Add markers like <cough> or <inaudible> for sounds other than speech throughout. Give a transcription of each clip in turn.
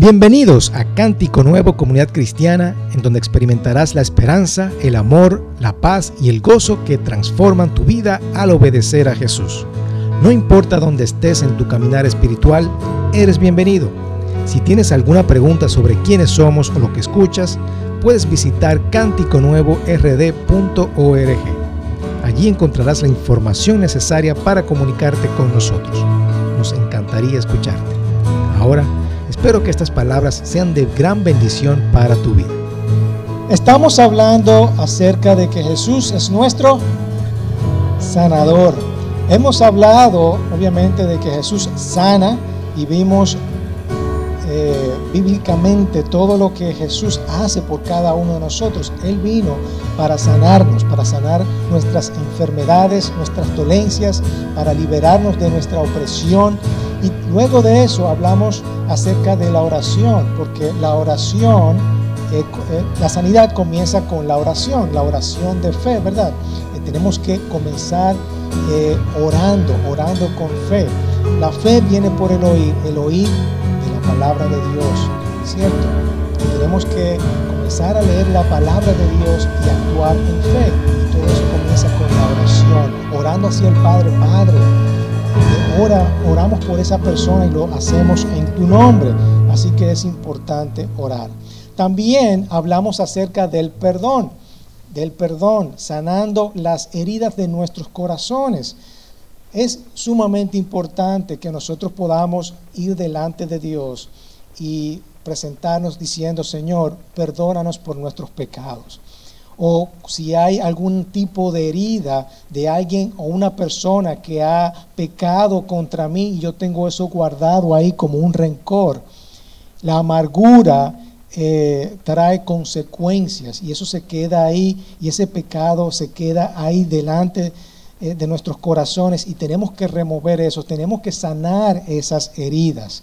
Bienvenidos a Cántico Nuevo Comunidad Cristiana, en donde experimentarás la esperanza, el amor, la paz y el gozo que transforman tu vida al obedecer a Jesús. No importa dónde estés en tu caminar espiritual, eres bienvenido. Si tienes alguna pregunta sobre quiénes somos o lo que escuchas, puedes visitar cánticonuevord.org. Allí encontrarás la información necesaria para comunicarte con nosotros. Nos encantaría escucharte. Ahora, Espero que estas palabras sean de gran bendición para tu vida. Estamos hablando acerca de que Jesús es nuestro sanador. Hemos hablado, obviamente, de que Jesús sana y vimos eh, bíblicamente todo lo que Jesús hace por cada uno de nosotros. Él vino para sanarnos, para sanar nuestras enfermedades, nuestras dolencias, para liberarnos de nuestra opresión y luego de eso hablamos acerca de la oración, porque la oración, eh, eh, la sanidad comienza con la oración, la oración de fe, ¿verdad? Eh, tenemos que comenzar orando, orando con fe. La fe viene por el oír, el oír de la palabra de Dios, ¿cierto? tenemos que comenzar a leer la palabra de Dios y actuar en fe. Y todo eso comienza con la oración, orando hacia el Padre, Padre ora, oramos por esa persona y lo hacemos en tu nombre. Así que es importante orar. También hablamos acerca del perdón, del perdón, sanando las heridas de nuestros corazones. Es sumamente importante que nosotros podamos ir delante de Dios y presentarnos diciendo, Señor, perdónanos por nuestros pecados o si hay algún tipo de herida de alguien o una persona que ha pecado contra mí y yo tengo eso guardado ahí como un rencor. La amargura eh, trae consecuencias y eso se queda ahí y ese pecado se queda ahí delante eh, de nuestros corazones y tenemos que remover eso, tenemos que sanar esas heridas.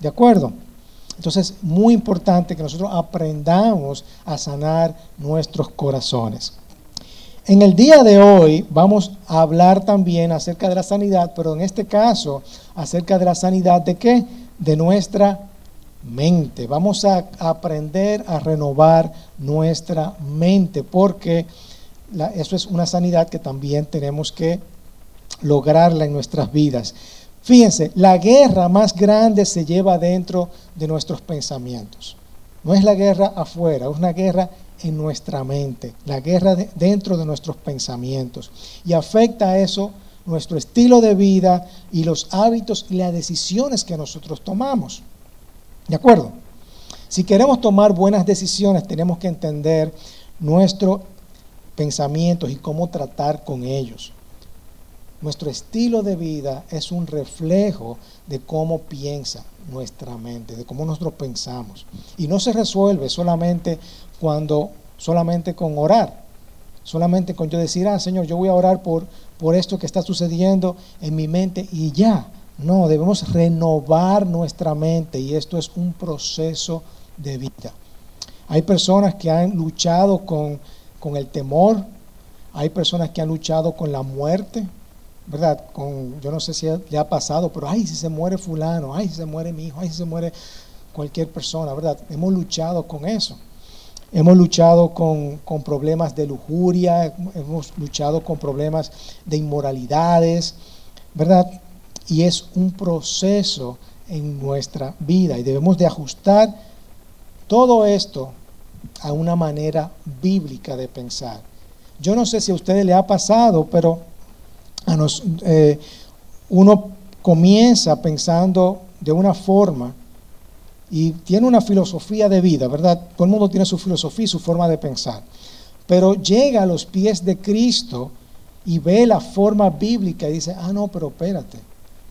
¿De acuerdo? Entonces, muy importante que nosotros aprendamos a sanar nuestros corazones. En el día de hoy vamos a hablar también acerca de la sanidad, pero en este caso acerca de la sanidad de qué? De nuestra mente. Vamos a aprender a renovar nuestra mente porque eso es una sanidad que también tenemos que lograrla en nuestras vidas. Fíjense, la guerra más grande se lleva dentro de nuestros pensamientos. No es la guerra afuera, es una guerra en nuestra mente, la guerra dentro de nuestros pensamientos. Y afecta a eso nuestro estilo de vida y los hábitos y las decisiones que nosotros tomamos. ¿De acuerdo? Si queremos tomar buenas decisiones, tenemos que entender nuestros pensamientos y cómo tratar con ellos. Nuestro estilo de vida es un reflejo de cómo piensa nuestra mente, de cómo nosotros pensamos. Y no se resuelve solamente cuando, solamente con orar, solamente con yo decir, ah, Señor, yo voy a orar por, por esto que está sucediendo en mi mente y ya. No, debemos renovar nuestra mente y esto es un proceso de vida. Hay personas que han luchado con, con el temor, hay personas que han luchado con la muerte, ¿verdad? Con, yo no sé si le ha pasado, pero ay, si se muere fulano, ay, si se muere mi hijo, ay, si se muere cualquier persona, ¿verdad? Hemos luchado con eso. Hemos luchado con, con problemas de lujuria, hemos luchado con problemas de inmoralidades, ¿verdad? Y es un proceso en nuestra vida y debemos de ajustar todo esto a una manera bíblica de pensar. Yo no sé si a ustedes le ha pasado, pero eh, uno comienza pensando de una forma y tiene una filosofía de vida, ¿verdad? Todo el mundo tiene su filosofía y su forma de pensar. Pero llega a los pies de Cristo y ve la forma bíblica y dice, ah, no, pero espérate.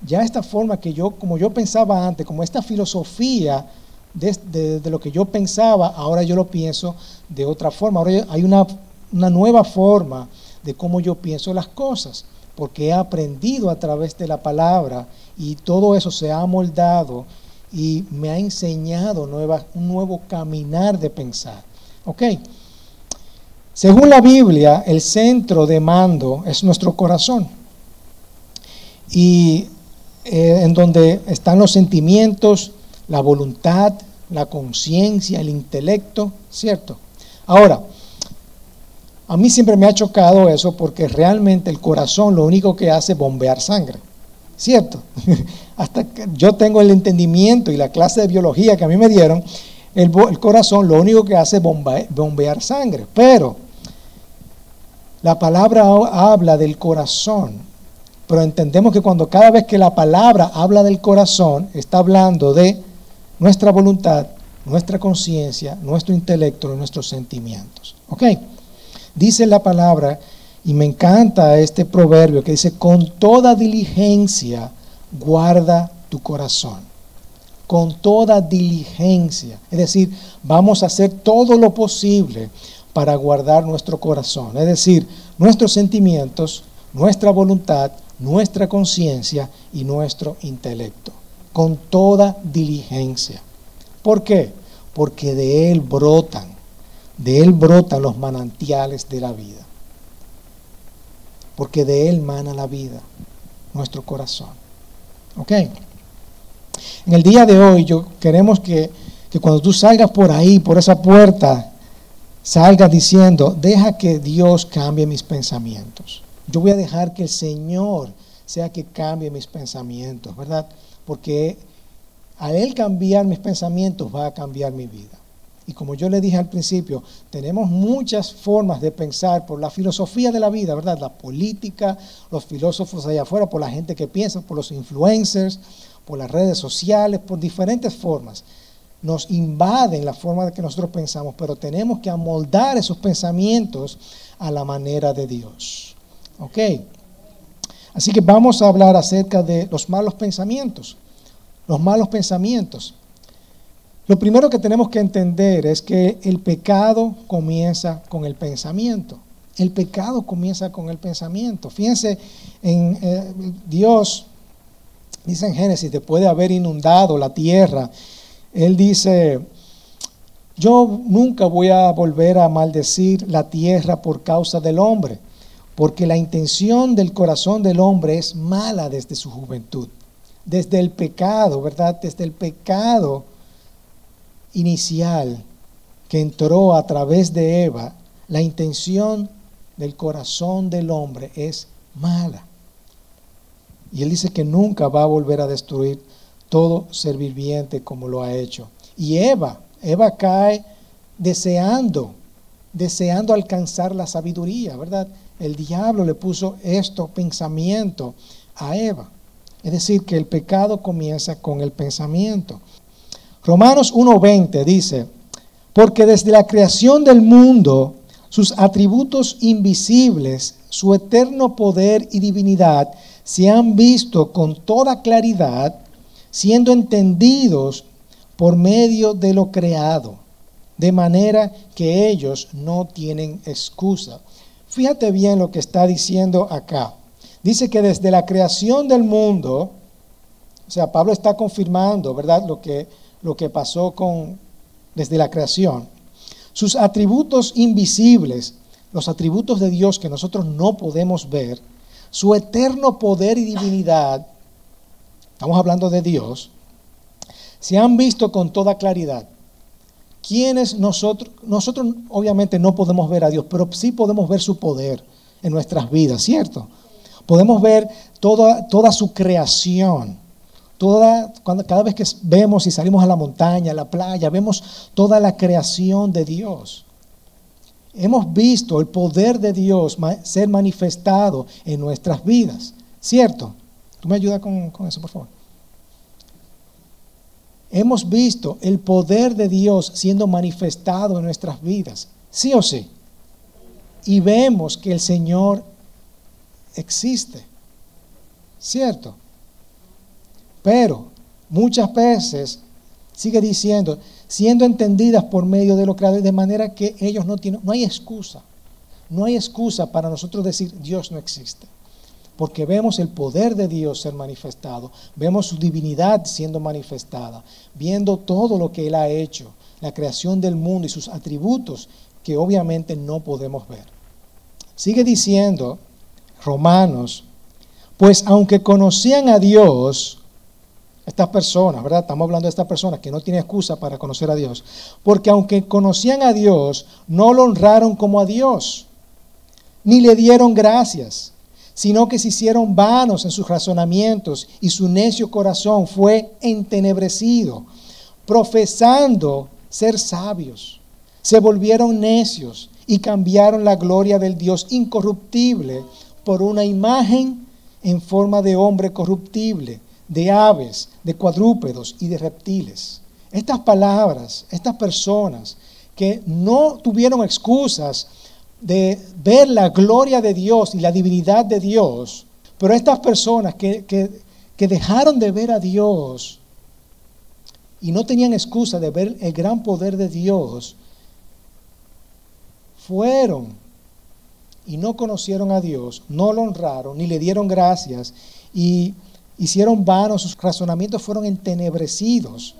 Ya esta forma que yo, como yo pensaba antes, como esta filosofía de, lo que yo pensaba, ahora yo lo pienso de otra forma. Ahora hay una, una nueva forma de cómo yo pienso las cosas porque he aprendido a través de la palabra y todo eso se ha moldado y me ha enseñado un nuevo caminar de pensar. ¿Ok? Según la Biblia, el centro de mando es nuestro corazón. Y eh, en donde están los sentimientos, la voluntad, la conciencia, el intelecto, ¿cierto? Ahora, a mí siempre me ha chocado eso porque realmente el corazón lo único que hace es bombear sangre, ¿cierto? <laughs> Hasta que yo tengo el entendimiento y la clase de biología que a mí me dieron, el, corazón lo único que hace es bombear sangre, pero la palabra habla del corazón, pero entendemos que cuando cada vez que la palabra habla del corazón, está hablando de nuestra voluntad, nuestra conciencia, nuestro intelecto, nuestros sentimientos. ¿Ok? Dice la palabra, y me encanta este proverbio que dice, con toda diligencia guarda tu corazón. Con toda diligencia. Es decir, vamos a hacer todo lo posible para guardar nuestro corazón. Es decir, nuestros sentimientos, nuestra voluntad, nuestra conciencia y nuestro intelecto, con toda diligencia. ¿Por qué? Porque de Él brotan, de Él brotan los manantiales de la vida. Porque de Él mana la vida, nuestro corazón. ¿Ok? En el día de hoy yo queremos que, que cuando tú salgas por ahí, por esa puerta, salgas diciendo, deja que Dios cambie mis pensamientos. Yo voy a dejar que el Señor sea que cambie mis pensamientos, ¿verdad? Porque al Él cambiar mis pensamientos va a cambiar mi vida. Y como yo le dije al principio, tenemos muchas formas de pensar por la filosofía de la vida, ¿verdad? La política, los filósofos allá afuera, por la gente que piensa, por los influencers, por las redes sociales, por diferentes formas. Nos invaden la forma de que nosotros pensamos, pero tenemos que amoldar esos pensamientos a la manera de Dios. ¿Ok? Así que vamos a hablar acerca de los malos pensamientos. Los malos pensamientos. Lo primero que tenemos que entender es que el pecado comienza con el pensamiento. El pecado comienza con el pensamiento. Fíjense en eh, Dios, dice en Génesis, después de haber inundado la tierra, Él dice, yo nunca voy a volver a maldecir la tierra por causa del hombre porque la intención del corazón del hombre es mala desde su juventud, desde el pecado, ¿verdad? Desde el pecado inicial que entró a través de Eva, la intención del corazón del hombre es mala. Y él dice que nunca va a volver a destruir todo ser viviente como lo ha hecho. Y Eva, Eva cae deseando, deseando alcanzar la sabiduría, ¿verdad? el diablo le puso esto pensamiento a Eva. Es decir, que el pecado comienza con el pensamiento. Romanos 1.20 dice, porque desde la creación del mundo, sus atributos invisibles, su eterno poder y divinidad, se han visto con toda claridad, siendo entendidos por medio de lo creado, de manera que ellos no tienen excusa. Fíjate bien lo que está diciendo acá. Dice que desde la creación del mundo, o sea, Pablo está confirmando, ¿verdad? Lo que, lo que pasó con, desde la creación. Sus atributos invisibles, los atributos de Dios que nosotros no podemos ver, su eterno poder y divinidad, estamos hablando de Dios, se han visto con toda claridad quienes nosotros, nosotros obviamente no podemos ver a Dios, pero sí podemos ver su poder en nuestras vidas, ¿cierto? Podemos ver toda, toda su creación. Toda, cuando, cada vez que vemos y salimos a la montaña, a la playa, vemos toda la creación de Dios. Hemos visto el poder de Dios ser manifestado en nuestras vidas, ¿cierto? ¿Tú me ayudas con, con eso, por favor? hemos visto el poder de Dios siendo manifestado en nuestras vidas, sí o sí. Y vemos que el Señor existe, ¿cierto? Pero muchas veces sigue diciendo, siendo entendidas por medio de lo creado, de manera que ellos no tienen, no hay excusa, no hay excusa para nosotros decir Dios no existe porque vemos el poder de Dios ser manifestado, vemos su divinidad siendo manifestada, viendo todo lo que Él ha hecho, la creación del mundo y sus atributos que obviamente no podemos ver. Sigue diciendo Romanos, pues aunque conocían a Dios, estas personas, ¿verdad? Estamos hablando de estas personas que no tienen excusa para conocer a Dios. Porque aunque conocían a Dios, no lo honraron como a Dios, ni le dieron gracias, sino que se hicieron vanos en sus razonamientos y su necio corazón fue entenebrecido, profesando ser sabios. Se volvieron necios y cambiaron la gloria del Dios incorruptible por una imagen en forma de hombre corruptible de aves, de cuadrúpedos y de reptiles. Estas palabras, estas personas que no tuvieron excusas de ver la gloria de Dios y la divinidad de Dios, pero estas personas que, que dejaron de ver a Dios y no tenían excusa de ver el gran poder de Dios, fueron y no conocieron a Dios, no lo honraron, ni le dieron gracias y hicieron vanos, sus razonamientos fueron entenebrecidos,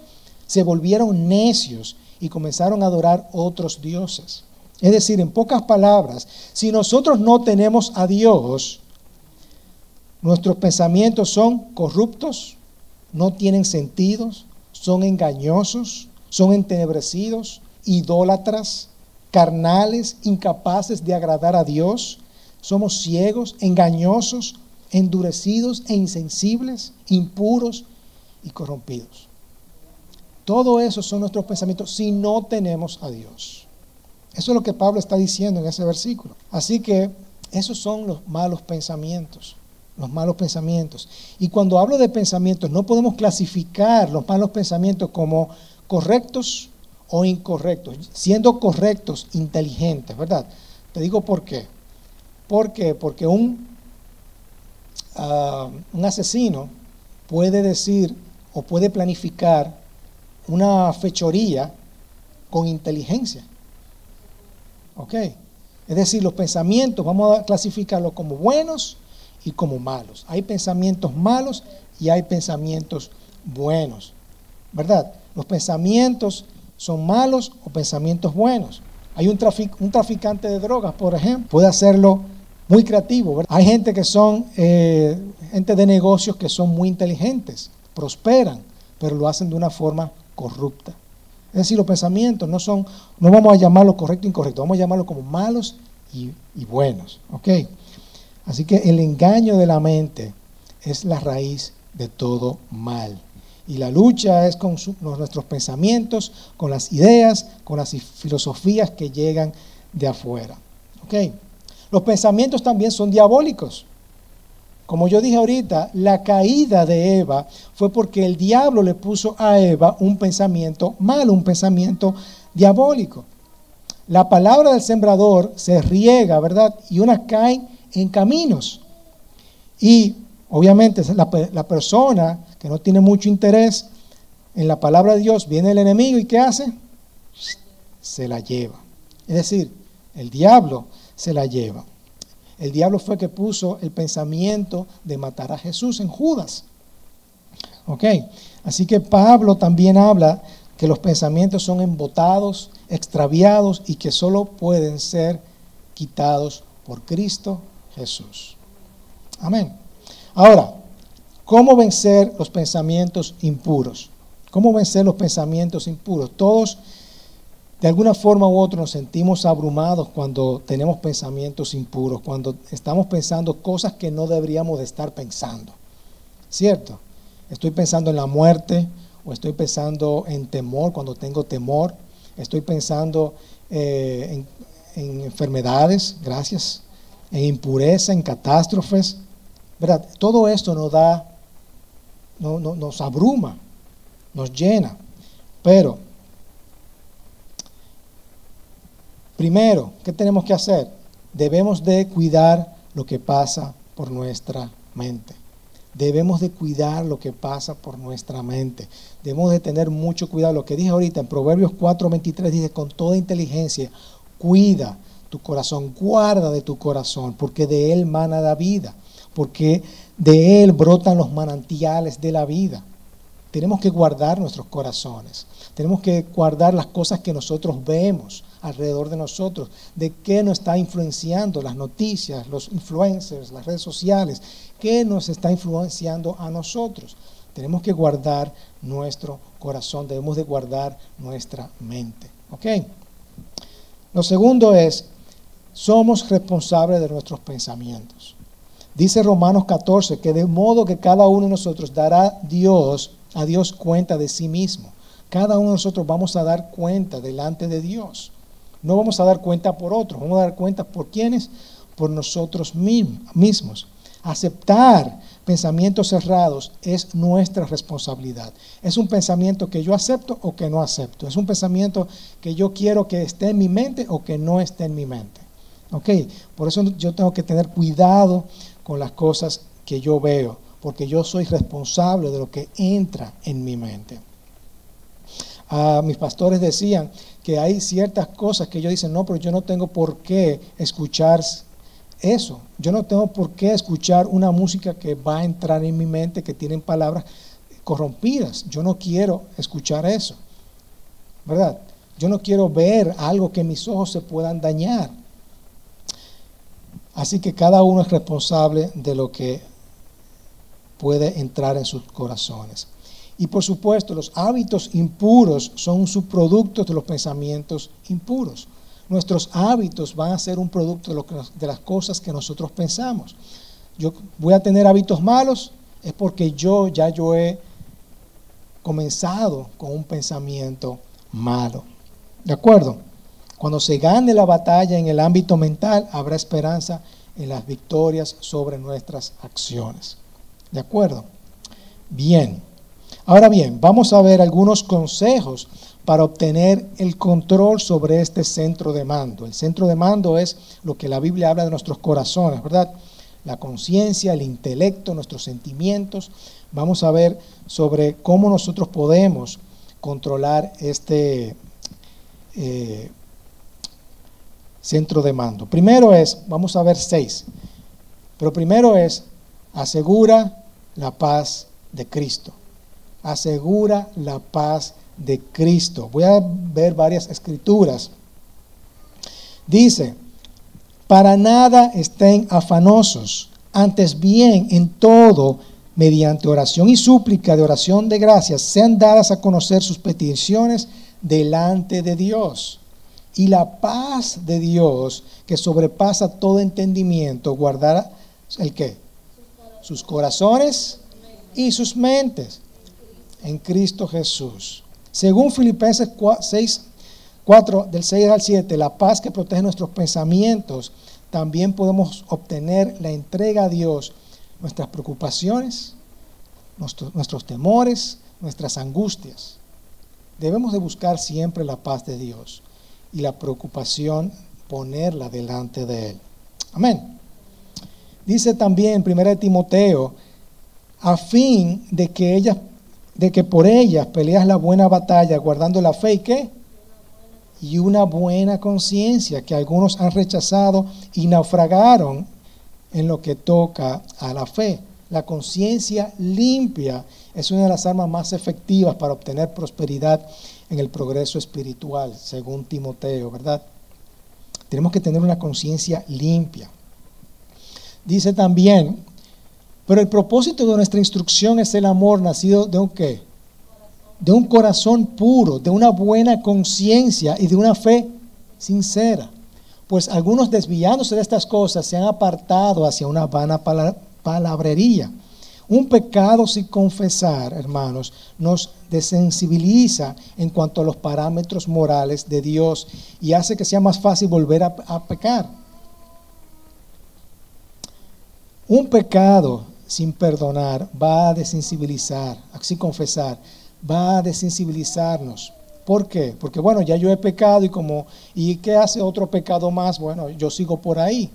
se volvieron necios y comenzaron a adorar otros dioses. Es decir, en pocas palabras, si nosotros no tenemos a Dios, nuestros pensamientos son corruptos, no tienen sentidos, son engañosos, son entenebrecidos, idólatras, carnales, incapaces de agradar a Dios, somos ciegos, engañosos, endurecidos e insensibles, impuros y corrompidos. Todo eso son nuestros pensamientos si no tenemos a Dios. Eso es lo que Pablo está diciendo en ese versículo. Así que esos son los malos pensamientos, los malos pensamientos. Y cuando hablo de pensamientos, no podemos clasificar los malos pensamientos como correctos o incorrectos, siendo correctos, inteligentes, ¿verdad? Te digo por qué. ¿Por qué? Porque un un asesino puede decir o puede planificar una fechoría con inteligencia. ¿Ok? Es decir, los pensamientos vamos a clasificarlos como buenos y como malos. Hay pensamientos malos y hay pensamientos buenos. ¿Verdad? Los pensamientos son malos o pensamientos buenos. Hay un, un traficante de drogas, por ejemplo, puede hacerlo muy creativo. Hay gente que son, eh, gente de negocios que son muy inteligentes, prosperan, pero lo hacen de una forma corrupta. Es decir, los pensamientos no son, no vamos a llamarlo correcto e incorrecto, vamos a llamarlo como malos y, buenos. ¿ok? Así que el engaño de la mente es la raíz de todo mal. Y la lucha es con nuestros pensamientos, con las ideas, con las filosofías que llegan de afuera. ¿ok? Los pensamientos también son diabólicos. Como yo dije ahorita, la caída de Eva fue porque el diablo le puso a Eva un pensamiento malo, un pensamiento diabólico. La palabra del sembrador se riega, ¿verdad? Y unas caen en caminos. Y obviamente la, la persona que no tiene mucho interés en la palabra de Dios, viene el enemigo y ¿qué hace? Se la lleva. Es decir, el diablo se la lleva. El diablo fue que puso el pensamiento de matar a Jesús en Judas. Ok, así que Pablo también habla que los pensamientos son embotados, extraviados y que solo pueden ser quitados por Cristo Jesús. Amén. Ahora, ¿cómo vencer los pensamientos impuros? ¿Cómo vencer los pensamientos impuros? Todos de alguna forma u otra nos sentimos abrumados cuando tenemos pensamientos impuros, cuando estamos pensando cosas que no deberíamos de estar pensando. ¿Cierto? Estoy pensando en la muerte o estoy pensando en temor cuando tengo temor. Estoy pensando eh, en, enfermedades, gracias, en impureza, en catástrofes. ¿Verdad? Todo esto nos da, no, nos abruma, nos llena. Pero Primero, ¿qué tenemos que hacer? Debemos de cuidar lo que pasa por nuestra mente. Debemos de cuidar lo que pasa por nuestra mente. Debemos de tener mucho cuidado. Lo que dije ahorita en Proverbios 4:23 dice, con toda inteligencia, cuida tu corazón, guarda de tu corazón, porque de él mana la vida, porque de él brotan los manantiales de la vida. Tenemos que guardar nuestros corazones. Tenemos que guardar las cosas que nosotros vemos alrededor de nosotros, de qué nos está influenciando las noticias, los influencers, las redes sociales, qué nos está influenciando a nosotros. Tenemos que guardar nuestro corazón, debemos de guardar nuestra mente. ¿Ok? Lo segundo es, somos responsables de nuestros pensamientos. Dice Romanos 14 que de modo que cada uno de nosotros dará Dios, a Dios cuenta de sí mismo. Cada uno de nosotros vamos a dar cuenta delante de Dios. No vamos a dar cuenta por otros, vamos a dar cuenta por quienes, por nosotros mismos. Aceptar pensamientos cerrados es nuestra responsabilidad. Es un pensamiento que yo acepto o que no acepto. Es un pensamiento que yo quiero que esté en mi mente o que no esté en mi mente. ¿Ok? Por eso yo tengo que tener cuidado con las cosas que yo veo, porque yo soy responsable de lo que entra en mi mente. Ah, mis pastores decían que hay ciertas cosas que ellos dicen, no, pero yo no tengo por qué escuchar eso. Yo no tengo por qué escuchar una música que va a entrar en mi mente, que tienen palabras corrompidas. Yo no quiero escuchar eso. ¿Verdad? Yo no quiero ver algo que mis ojos se puedan dañar. Así que cada uno es responsable de lo que puede entrar en sus corazones. Y por supuesto, los hábitos impuros son un subproducto de los pensamientos impuros. Nuestros hábitos van a ser un producto de, de las cosas que nosotros pensamos. Yo voy a tener hábitos malos, es porque yo ya yo he comenzado con un pensamiento malo. ¿De acuerdo? Cuando se gane la batalla en el ámbito mental, habrá esperanza en las victorias sobre nuestras acciones. ¿De acuerdo? Bien. Ahora bien, vamos a ver algunos consejos para obtener el control sobre este centro de mando. El centro de mando es lo que la Biblia habla de nuestros corazones, ¿verdad? La conciencia, el intelecto, nuestros sentimientos. Vamos a ver sobre cómo nosotros podemos controlar este eh, centro de mando. Primero es, vamos a ver seis, pero primero es, asegura la paz de Cristo. Asegura la paz de Cristo. Voy a ver varias escrituras. Dice, para nada estén afanosos, antes bien en todo, mediante oración y súplica de oración de gracias, sean dadas a conocer sus peticiones delante de Dios y la paz de Dios que sobrepasa todo entendimiento guardará el qué? Sus corazones y sus mentes en Cristo Jesús. Según Filipenses 6, 4, del 6 al 7, la paz que protege nuestros pensamientos, también podemos obtener la entrega a Dios nuestras preocupaciones, nuestros, nuestros temores, nuestras angustias. Debemos de buscar siempre la paz de Dios y la preocupación ponerla delante de Él. Amén. Dice también en 1 Timoteo, a fin de que ellas, de que por ellas peleas la buena batalla, guardando la fe y qué? Y una buena conciencia que algunos han rechazado y naufragaron en lo que toca a la fe. La conciencia limpia es una de las armas más efectivas para obtener prosperidad en el progreso espiritual, según Timoteo, ¿verdad? Tenemos que tener una conciencia limpia. Dice también, pero el propósito de nuestra instrucción es el amor nacido de un qué? De un corazón puro, de una buena conciencia y de una fe sincera. Pues algunos desviándose de estas cosas se han apartado hacia una vana palabrería un pecado sin confesar, hermanos, nos desensibiliza en cuanto a los parámetros morales de Dios y hace que sea más fácil volver a, pecar. Un pecado sin perdonar va a desensibilizar, así confesar, va a desensibilizarnos. ¿Por qué? Porque bueno, ya yo he pecado y como, ¿y qué hace otro pecado más? Bueno, yo sigo por ahí.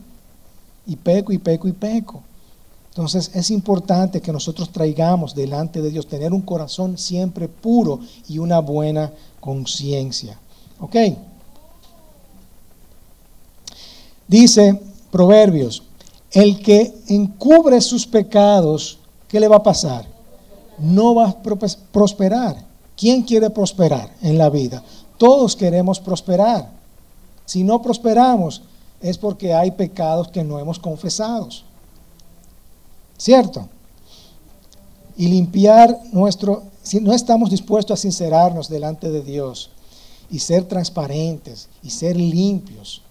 Y peco y peco y peco. Entonces es importante que nosotros traigamos delante de Dios, tener un corazón siempre puro y una buena conciencia. ¿Ok? Dice Proverbios, el que encubre sus pecados, ¿qué le va a pasar? No va a prosperar. ¿Quién quiere prosperar en la vida? Todos queremos prosperar. Si no prosperamos es porque hay pecados que no hemos confesado. ¿Cierto? y limpiar nuestro, si no estamos dispuestos a sincerarnos delante de Dios y ser transparentes y ser limpios,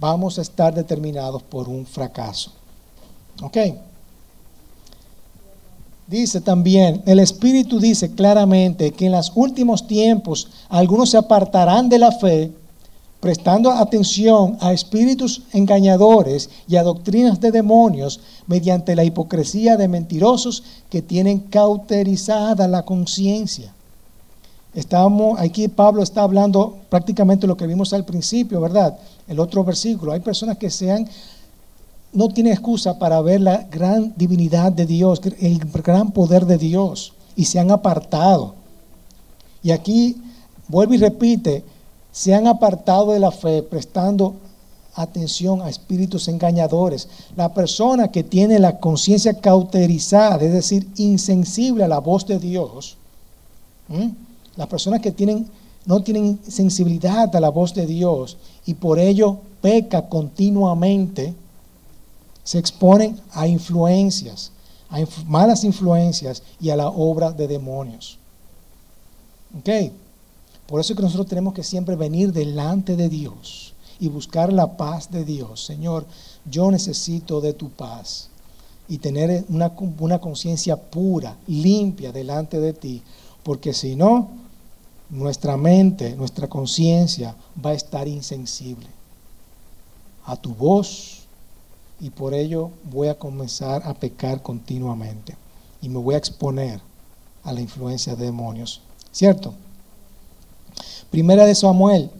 vamos a estar determinados por un fracaso. ¿Ok? Dice también, el Espíritu dice claramente que en los últimos tiempos algunos se apartarán de la fe, prestando atención a espíritus engañadores y a doctrinas de demonios mediante la hipocresía de mentirosos que tienen cauterizada la conciencia. Estamos, aquí Pablo está hablando prácticamente lo que vimos al principio, ¿verdad? El otro versículo. Hay personas que sean no tiene excusa para ver la gran divinidad de Dios, el gran poder de Dios, y se han apartado. Y aquí vuelve y repite, se han apartado de la fe, prestando atención a espíritus engañadores. La persona que tiene la conciencia cauterizada, es decir, insensible a la voz de Dios, las personas que tienen, no tienen sensibilidad a la voz de Dios y por ello peca continuamente, se exponen a influencias, a malas influencias y a la obra de demonios. ¿Ok? Por eso es que nosotros tenemos que siempre venir delante de Dios y buscar la paz de Dios. Señor, yo necesito de tu paz y tener una, una conciencia pura, limpia delante de ti, porque si no, nuestra mente, nuestra conciencia va a estar insensible a tu voz, y por ello voy a comenzar a pecar continuamente y me voy a exponer a la influencia de demonios. ¿Cierto? Primera de Samuel,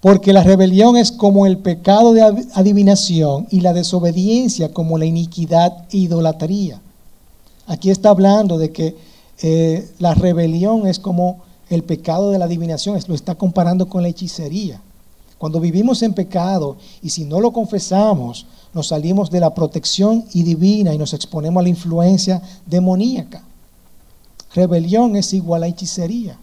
porque la rebelión es como el pecado de adivinación y la desobediencia como la iniquidad e idolatría. Aquí está hablando de que eh, la rebelión es como el pecado de la adivinación, lo está comparando con la hechicería. Cuando vivimos en pecado y si no lo confesamos, nos salimos de la protección y divina y nos exponemos a la influencia demoníaca. Rebelión es igual a hechicería.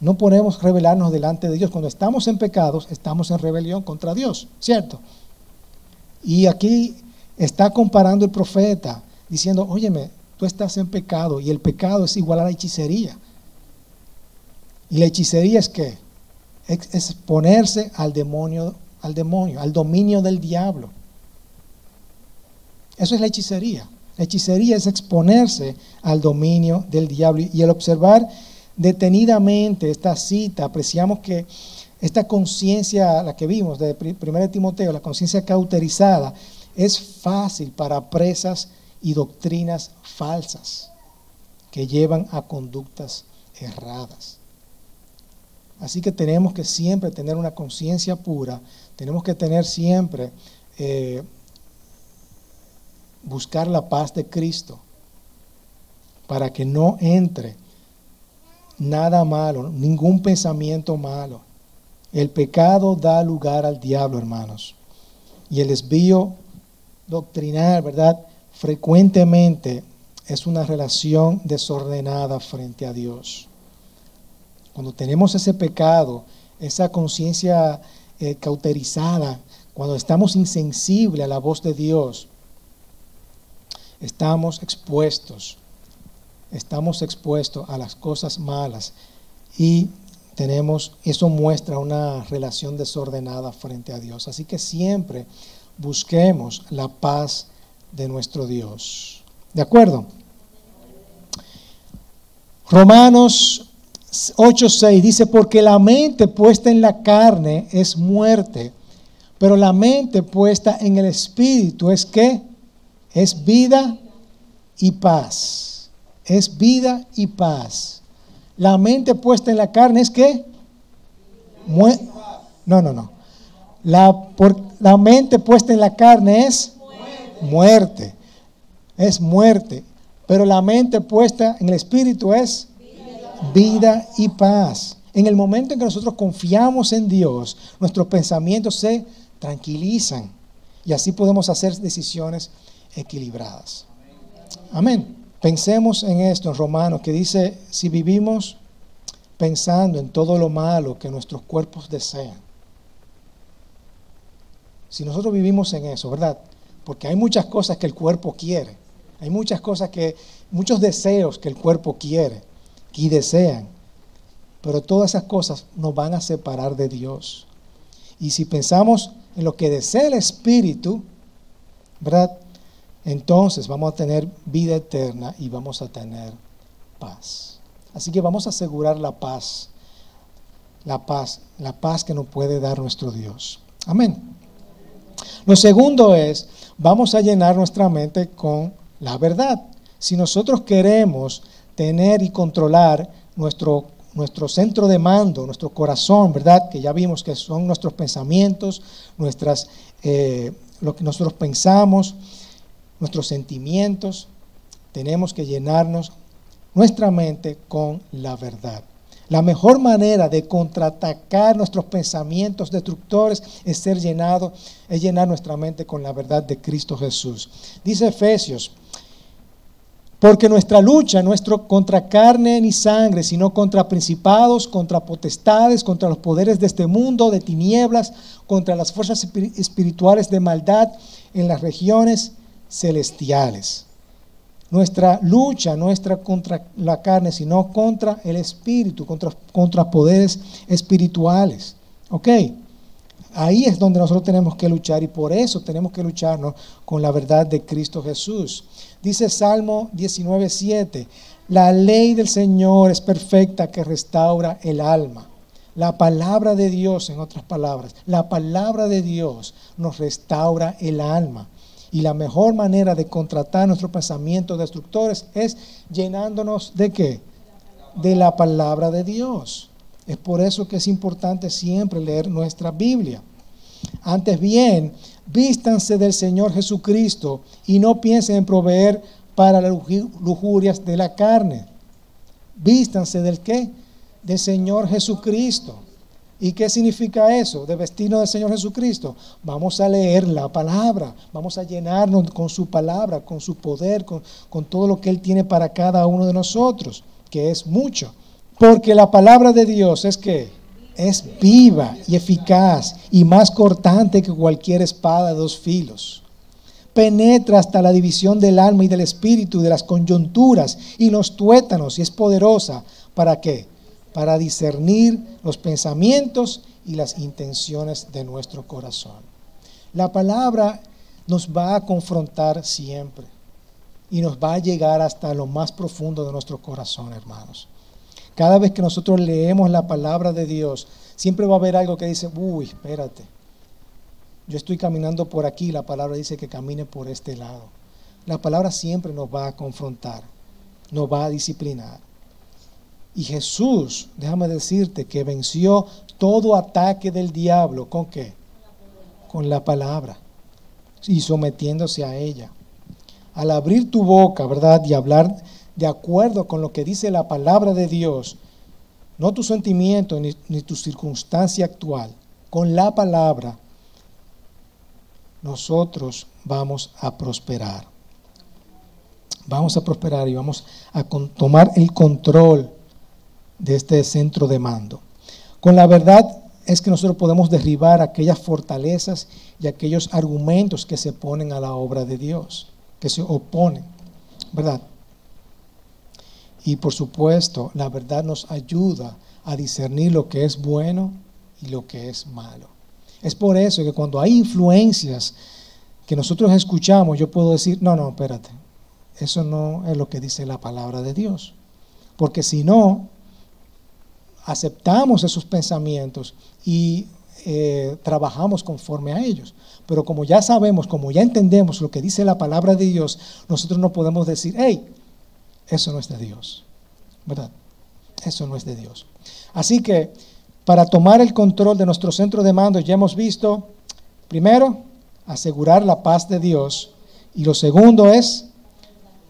No podemos rebelarnos delante de Dios. Cuando estamos en pecados, estamos en rebelión contra Dios, ¿cierto? Y aquí está comparando el profeta, diciendo, óyeme, tú estás en pecado y el pecado es igual a la hechicería. ¿Y la hechicería es qué? Exponerse al demonio al demonio, al dominio del diablo. Eso es la hechicería. La hechicería es exponerse al dominio del diablo. Y al observar detenidamente esta cita, apreciamos que esta conciencia, la que vimos de 1 Timoteo, la conciencia cauterizada, es fácil para presas y doctrinas falsas que llevan a conductas erradas. Así que tenemos que siempre tener una conciencia pura tenemos que tener siempre, eh, buscar la paz de Cristo para que no entre nada malo, ningún pensamiento malo. El pecado da lugar al diablo, hermanos. Y el desvío doctrinal, ¿verdad? Frecuentemente es una relación desordenada frente a Dios. Cuando tenemos ese pecado, esa conciencia eh, cauterizada, cuando estamos insensibles a la voz de Dios, estamos expuestos, estamos expuestos a las cosas malas y tenemos, eso muestra una relación desordenada frente a Dios. Así que siempre busquemos la paz de nuestro Dios. ¿De acuerdo? Romanos 8.6 dice, porque la mente puesta en la carne es muerte, pero la mente puesta en el espíritu es que es vida y paz. Es vida y paz. La mente puesta en la carne es que no, no, no. La, por, la mente puesta en la carne es muerte. Es muerte. Pero la mente puesta en el espíritu es vida y paz. En el momento en que nosotros confiamos en Dios, nuestros pensamientos se tranquilizan y así podemos hacer decisiones equilibradas. Amén. Pensemos en esto en Romanos que dice, si vivimos pensando en todo lo malo que nuestros cuerpos desean, si nosotros vivimos en eso, ¿verdad? Porque hay muchas cosas que el cuerpo quiere. Hay muchas cosas que, muchos deseos que el cuerpo quiere y desean, pero todas esas cosas nos van a separar de Dios. Y si pensamos en lo que desea el Espíritu, ¿verdad? Entonces vamos a tener vida eterna y vamos a tener paz. Así que vamos a asegurar la paz, la paz, la paz que nos puede dar nuestro Dios. Amén. Lo segundo es, vamos a llenar nuestra mente con la verdad. Si nosotros queremos tener y controlar nuestro, nuestro centro de mando, nuestro corazón, ¿verdad? Que ya vimos que son nuestros pensamientos, nuestras, eh, lo que nosotros pensamos, nuestros sentimientos, tenemos que llenarnos nuestra mente con la verdad. La mejor manera de contraatacar nuestros pensamientos destructores es ser llenado, es llenar nuestra mente con la verdad de Cristo Jesús. Dice Efesios, porque nuestra lucha no es contra carne ni sangre, sino contra principados, contra potestades, contra los poderes de este mundo, de tinieblas, contra las fuerzas espirituales de maldad en las regiones celestiales. Nuestra lucha no es contra la carne, sino contra el espíritu, contra, contra poderes espirituales. ¿Ok? Ahí es donde nosotros tenemos que luchar y por eso tenemos que lucharnos con la verdad de Cristo Jesús. Dice Salmo 19:7, la ley del Señor es perfecta que restaura el alma. La palabra de Dios, en otras palabras, la palabra de Dios nos restaura el alma. Y la mejor manera de contratar nuestros pensamientos destructores es llenándonos de qué? De la palabra de Dios. Es por eso que es importante siempre leer nuestra Biblia. Antes bien, vístanse del Señor Jesucristo y no piensen en proveer para las lujurias de la carne. Vístanse del qué? Del Señor Jesucristo. ¿Y qué significa eso de vestirnos del Señor Jesucristo? Vamos a leer la palabra, vamos a llenarnos con su palabra, con su poder, con, con todo lo que Él tiene para cada uno de nosotros, que es mucho. Porque la palabra de Dios es que es viva y eficaz y más cortante que cualquier espada de dos filos. Penetra hasta la división del alma y del espíritu, de las coyunturas y los tuétanos y es poderosa. ¿Para qué? Para discernir los pensamientos y las intenciones de nuestro corazón. La palabra nos va a confrontar siempre y nos va a llegar hasta lo más profundo de nuestro corazón, hermanos. Cada vez que nosotros leemos la palabra de Dios, siempre va a haber algo que dice, uy, espérate, yo estoy caminando por aquí, la palabra dice que camine por este lado. La palabra siempre nos va a confrontar, nos va a disciplinar. Y Jesús, déjame decirte que venció todo ataque del diablo, ¿con qué? Con la palabra y sometiéndose a ella. Al abrir tu boca, ¿verdad? Y hablar de acuerdo con lo que dice la palabra de Dios, no tu sentimiento ni, tu circunstancia actual, con la palabra, nosotros vamos a prosperar. Vamos a prosperar y vamos a tomar el control de este centro de mando. Con la verdad es que nosotros podemos derribar aquellas fortalezas y aquellos argumentos que se ponen a la obra de Dios, que se oponen, ¿verdad? Y por supuesto, la verdad nos ayuda a discernir lo que es bueno y lo que es malo. Es por eso que cuando hay influencias que nosotros escuchamos, yo puedo decir, no, no, espérate, eso no es lo que dice la palabra de Dios. Porque si no, aceptamos esos pensamientos y eh, trabajamos conforme a ellos. Pero como ya sabemos, como ya entendemos lo que dice la palabra de Dios, nosotros no podemos decir, hey, eso no es de Dios. ¿Verdad? Eso no es de Dios. Así que para tomar el control de nuestro centro de mando ya hemos visto, primero, asegurar la paz de Dios. Y lo segundo es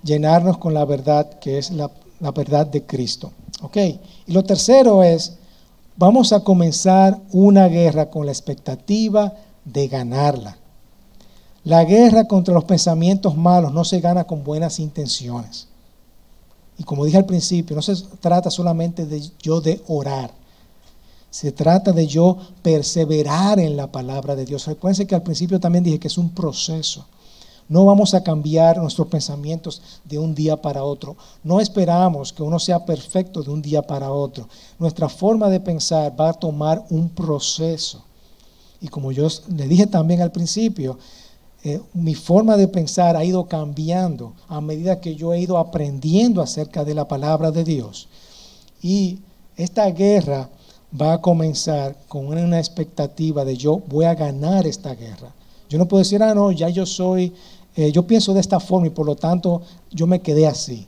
llenarnos con la verdad, que es la, verdad de Cristo. ¿Ok? Y lo tercero es, vamos a comenzar una guerra con la expectativa de ganarla. La guerra contra los pensamientos malos no se gana con buenas intenciones. Y como dije al principio, no se trata solamente de yo de orar. Se trata de yo perseverar en la palabra de Dios. Recuerden que al principio también dije que es un proceso. No vamos a cambiar nuestros pensamientos de un día para otro. No esperamos que uno sea perfecto de un día para otro. Nuestra forma de pensar va a tomar un proceso. Y como yo le dije también al principio, eh, mi forma de pensar ha ido cambiando a medida que yo he ido aprendiendo acerca de la palabra de Dios. Y esta guerra va a comenzar con una expectativa de yo voy a ganar esta guerra. Yo no puedo decir, ah, no, ya yo soy, eh, yo pienso de esta forma y por lo tanto yo me quedé así.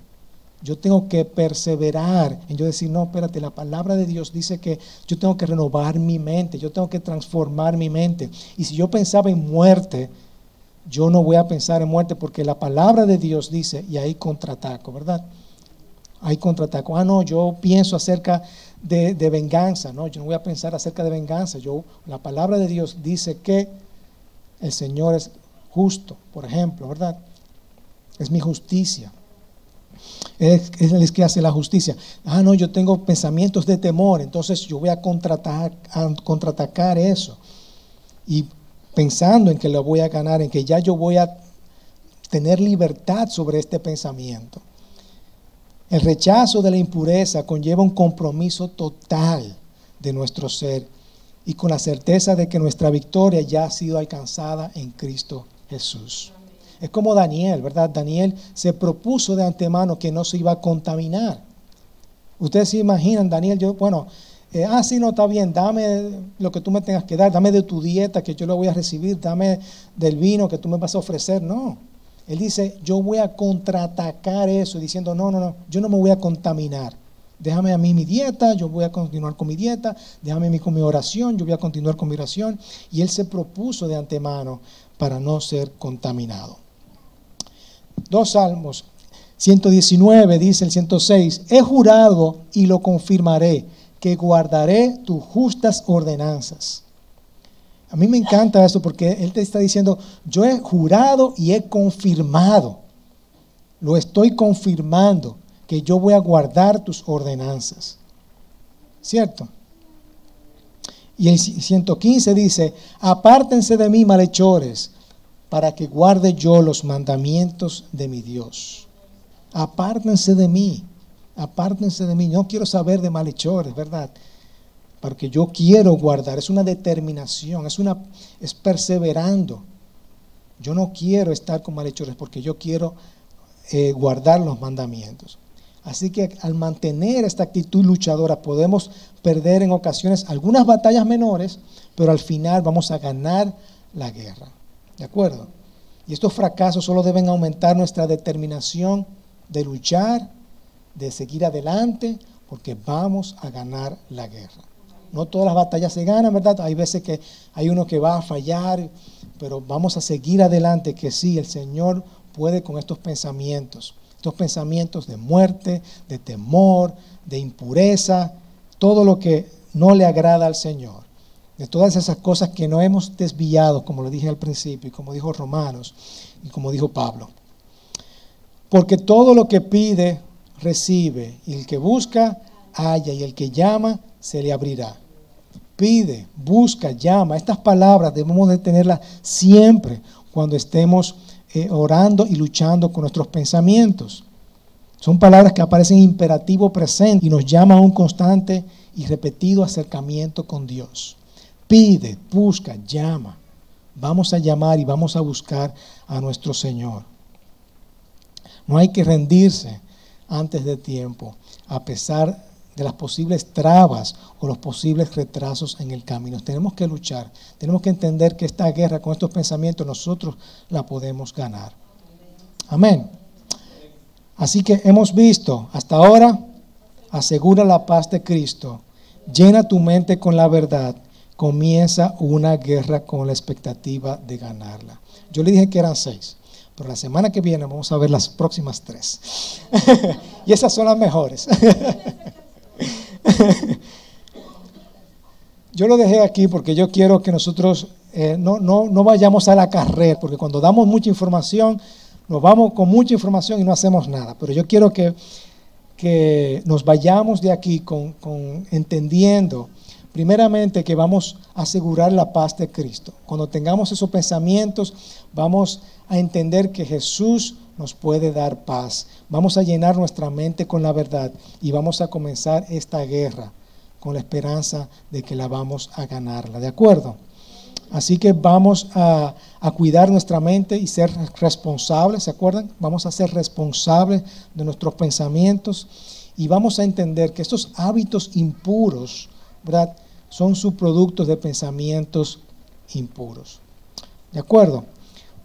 Yo tengo que perseverar en yo decir, no, espérate, la palabra de Dios dice que yo tengo que renovar mi mente, yo tengo que transformar mi mente. Y si yo pensaba en muerte, yo no voy a pensar en muerte porque la palabra de Dios dice, y ahí contraataco, ¿verdad? Ahí contraataco. Ah, no, yo pienso acerca de, venganza, no, yo no voy a pensar acerca de venganza. Yo, la palabra de Dios dice que el Señor es justo, por ejemplo, ¿verdad? Es mi justicia. Es, es el que hace la justicia. Ah, no, yo tengo pensamientos de temor, entonces yo voy a contraatacar, a contraatacar eso. Y pensando en que lo voy a ganar, en que ya yo voy a tener libertad sobre este pensamiento. El rechazo de la impureza conlleva un compromiso total de nuestro ser y con la certeza de que nuestra victoria ya ha sido alcanzada en Cristo Jesús. Es como Daniel, ¿verdad? Daniel se propuso de antemano que no se iba a contaminar. Ustedes se imaginan, Daniel, yo, bueno, eh, ah, sí, no, está bien, dame lo que tú me tengas que dar, dame de tu dieta que yo lo voy a recibir, dame del vino que tú me vas a ofrecer. No, él dice, yo voy a contraatacar eso, diciendo, no, no, no, yo no me voy a contaminar. Déjame a mí mi dieta, yo voy a continuar con mi dieta, déjame a mí con mi oración, yo voy a continuar con mi oración. Y él se propuso de antemano para no ser contaminado. Dos salmos. 119 dice el 106, he jurado y lo confirmaré, que guardaré tus justas ordenanzas. A mí me encanta eso porque él te está diciendo, yo he jurado y he confirmado, lo estoy confirmando, que yo voy a guardar tus ordenanzas. ¿Cierto? Y el 115 dice, apártense de mí, malhechores, para que guarde yo los mandamientos de mi Dios. Apártense de mí, apártense de mí. No quiero saber de malhechores, ¿verdad? Porque yo quiero guardar, es una determinación, es, una, es perseverando. Yo no quiero estar con malhechores porque yo quiero eh, guardar los mandamientos. Así que al mantener esta actitud luchadora podemos perder en ocasiones algunas batallas menores, pero al final vamos a ganar la guerra. ¿De acuerdo? Y estos fracasos solo deben aumentar nuestra determinación de luchar, de seguir adelante, porque vamos a ganar la guerra. No todas las batallas se ganan, ¿verdad? Hay veces que hay uno que va a fallar, pero vamos a seguir adelante, que sí, el Señor puede con estos pensamientos, estos pensamientos de muerte, de temor, de impureza, todo lo que no le agrada al Señor, de todas esas cosas que no hemos desviado, como lo dije al principio, y como dijo Romanos, y como dijo Pablo. Porque todo lo que pide, recibe, y el que busca, halla, y el que llama, se le abrirá. Pide, busca, llama. Estas palabras debemos de tenerlas siempre cuando estemos eh, orando y luchando con nuestros pensamientos. Son palabras que aparecen imperativo presente y nos llama a un constante y repetido acercamiento con Dios. Pide, busca, llama. Vamos a llamar y vamos a buscar a nuestro Señor. No hay que rendirse antes de tiempo, a pesar de las posibles trabas o los posibles retrasos en el camino. Tenemos que luchar, tenemos que entender que esta guerra con estos pensamientos nosotros la podemos ganar. Amén. Así que hemos visto hasta ahora, asegura la paz de Cristo, llena tu mente con la verdad, comienza una guerra con la expectativa de ganarla. Yo le dije que eran seis. Pero la semana que viene vamos a ver las próximas tres. <laughs> y esas son las mejores. <laughs> yo lo dejé aquí porque yo quiero que nosotros eh, no, no, no, vayamos a la carrera, porque cuando damos mucha información, nos vamos con mucha información y no hacemos nada. Pero yo quiero que, que nos vayamos de aquí con, con entendiendo primeramente que vamos a asegurar la paz de Cristo. Cuando tengamos esos pensamientos, vamos a entender que Jesús nos puede dar paz. Vamos a llenar nuestra mente con la verdad y vamos a comenzar esta guerra con la esperanza de que la vamos a ganarla. ¿De acuerdo? Así que vamos a, cuidar nuestra mente y ser responsables, ¿se acuerdan? Vamos a ser responsables de nuestros pensamientos y vamos a entender que estos hábitos impuros, ¿verdad? Son subproductos de pensamientos impuros. ¿De acuerdo?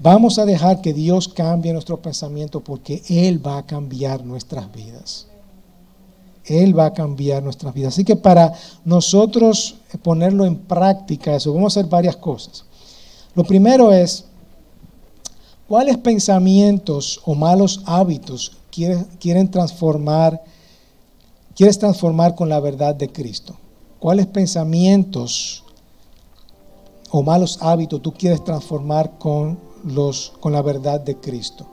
Vamos a dejar que Dios cambie nuestro pensamiento porque Él va a cambiar nuestras vidas. Él va a cambiar nuestras vidas. Así que para nosotros ponerlo en práctica, eso, vamos a hacer varias cosas. Lo primero es, ¿cuáles pensamientos o malos hábitos quieren transformar, quieres transformar con la verdad de Cristo? ¿Cuáles pensamientos o malos hábitos tú quieres transformar con, los, con la verdad de Cristo?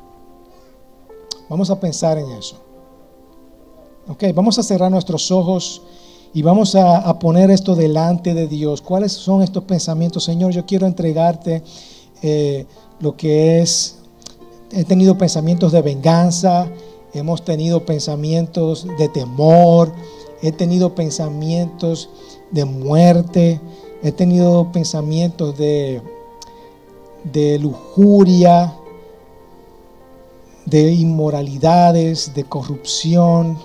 Vamos a pensar en eso. Ok, vamos a cerrar nuestros ojos y vamos a, poner esto delante de Dios. ¿Cuáles son estos pensamientos? Señor, yo quiero entregarte eh, lo que es, he tenido pensamientos de venganza, hemos tenido pensamientos de temor, he tenido pensamientos de muerte, he tenido pensamientos de, de lujuria, de inmoralidades, de corrupción.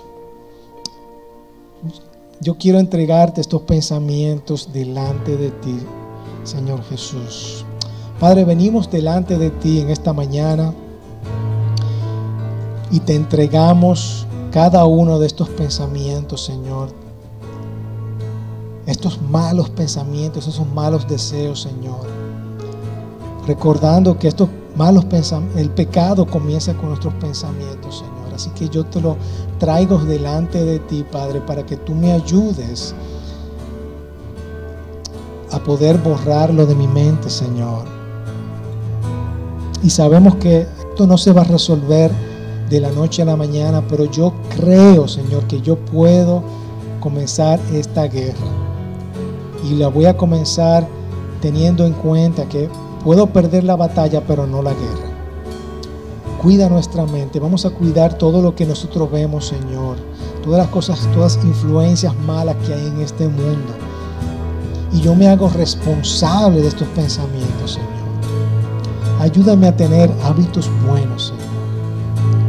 Yo quiero entregarte estos pensamientos delante de ti, Señor Jesús. Padre, venimos delante de ti en esta mañana y te entregamos cada uno de estos pensamientos, Señor. Estos malos pensamientos, esos malos deseos, Señor. Recordando que estos malos pensamientos, el pecado comienza con nuestros pensamientos, Señor. Así que yo te lo traigo delante de ti, Padre, para que tú me ayudes a poder borrarlo de mi mente, Señor. Y sabemos que esto no se va a resolver de la noche a la mañana, pero yo creo, Señor, que yo puedo comenzar esta guerra. Y la voy a comenzar teniendo en cuenta que puedo perder la batalla, pero no la guerra. Cuida nuestra mente, vamos a cuidar todo lo que nosotros vemos, Señor. Todas las cosas, todas las influencias malas que hay en este mundo. Y yo me hago responsable de estos pensamientos, Señor. Ayúdame a tener hábitos buenos, Señor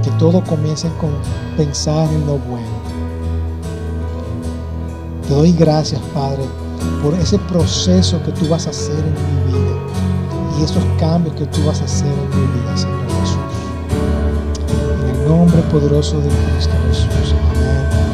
que todo comience con pensar en lo bueno. Te doy gracias, Padre, por ese proceso que tú vas a hacer en mi vida y esos cambios que tú vas a hacer en mi vida, Señor Jesús. En el nombre poderoso de Cristo Jesús. Amén.